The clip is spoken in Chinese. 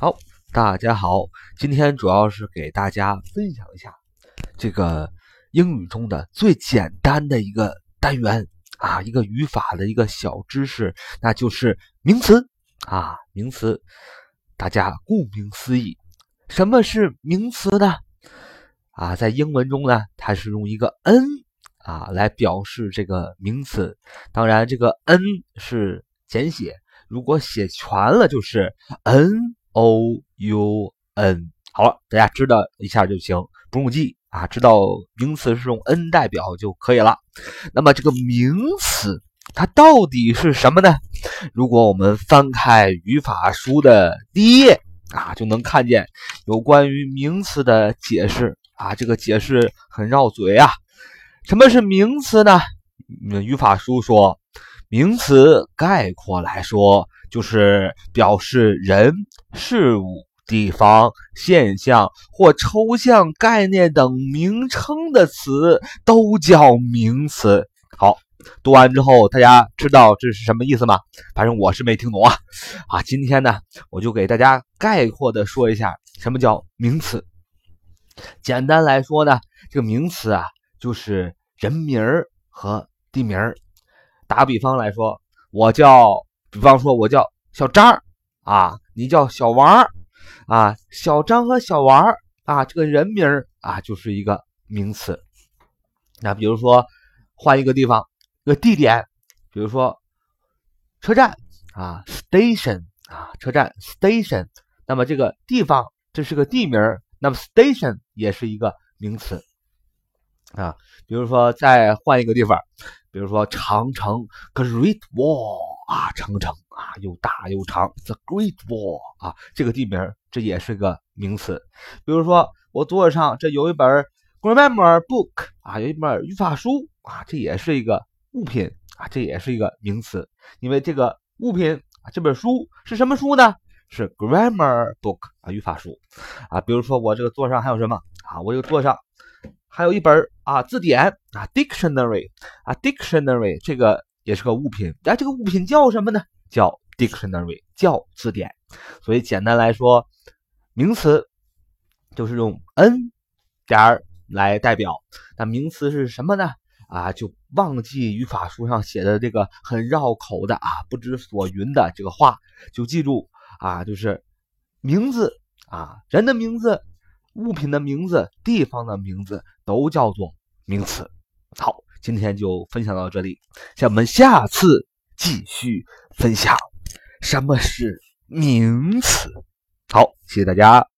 好，大家好，今天主要是给大家分享一下这个英语中的最简单的一个单元啊，一个语法的一个小知识，那就是名词啊，名词。大家顾名思义，什么是名词呢？啊，在英文中呢，它是用一个 n 啊来表示这个名词，当然这个 n 是简写，如果写全了就是 n。O u n 好了，大家知道一下就行，不用记啊，知道名词是用 n 代表就可以了。那么这个名词它到底是什么呢？如果我们翻开语法书的第一页啊，就能看见有关于名词的解释啊，这个解释很绕嘴啊。什么是名词呢？语法书说，名词概括来说。就是表示人、事物、地方、现象或抽象概念等名称的词都叫名词。好，读完之后，大家知道这是什么意思吗？反正我是没听懂啊。啊，今天呢，我就给大家概括的说一下什么叫名词。简单来说呢，这个名词啊，就是人名儿和地名儿。打比方来说，我叫。比方说，我叫小张啊，你叫小王啊，小张和小王啊，这个人名啊，就是一个名词。那比如说，换一个地方，一个地点，比如说车站啊，station 啊，车站 station。那么这个地方这是个地名，那么 station 也是一个名词啊。比如说，再换一个地方，比如说长城 Great Wall。啊，长城啊，又大又长，The Great Wall 啊，这个地名这也是个名词。比如说，我桌子上这有一本 Grammar Book 啊，有一本语法书啊，这也是一个物品啊，这也是一个名词。因为这个物品啊，这本书是什么书呢？是 Grammar Book 啊，语法书啊。比如说，我这个桌上还有什么啊？我这个桌上还有一本啊字典啊，Dictionary 啊，Dictionary 这个。也是个物品，哎，这个物品叫什么呢？叫 dictionary，叫字典。所以简单来说，名词就是用 n 点儿来代表。那名词是什么呢？啊，就忘记语法书上写的这个很绕口的啊，不知所云的这个话，就记住啊，就是名字啊，人的名字、物品的名字、地方的名字都叫做名词。好。今天就分享到这里，我们下次继续分享什么是名词。好，谢谢大家。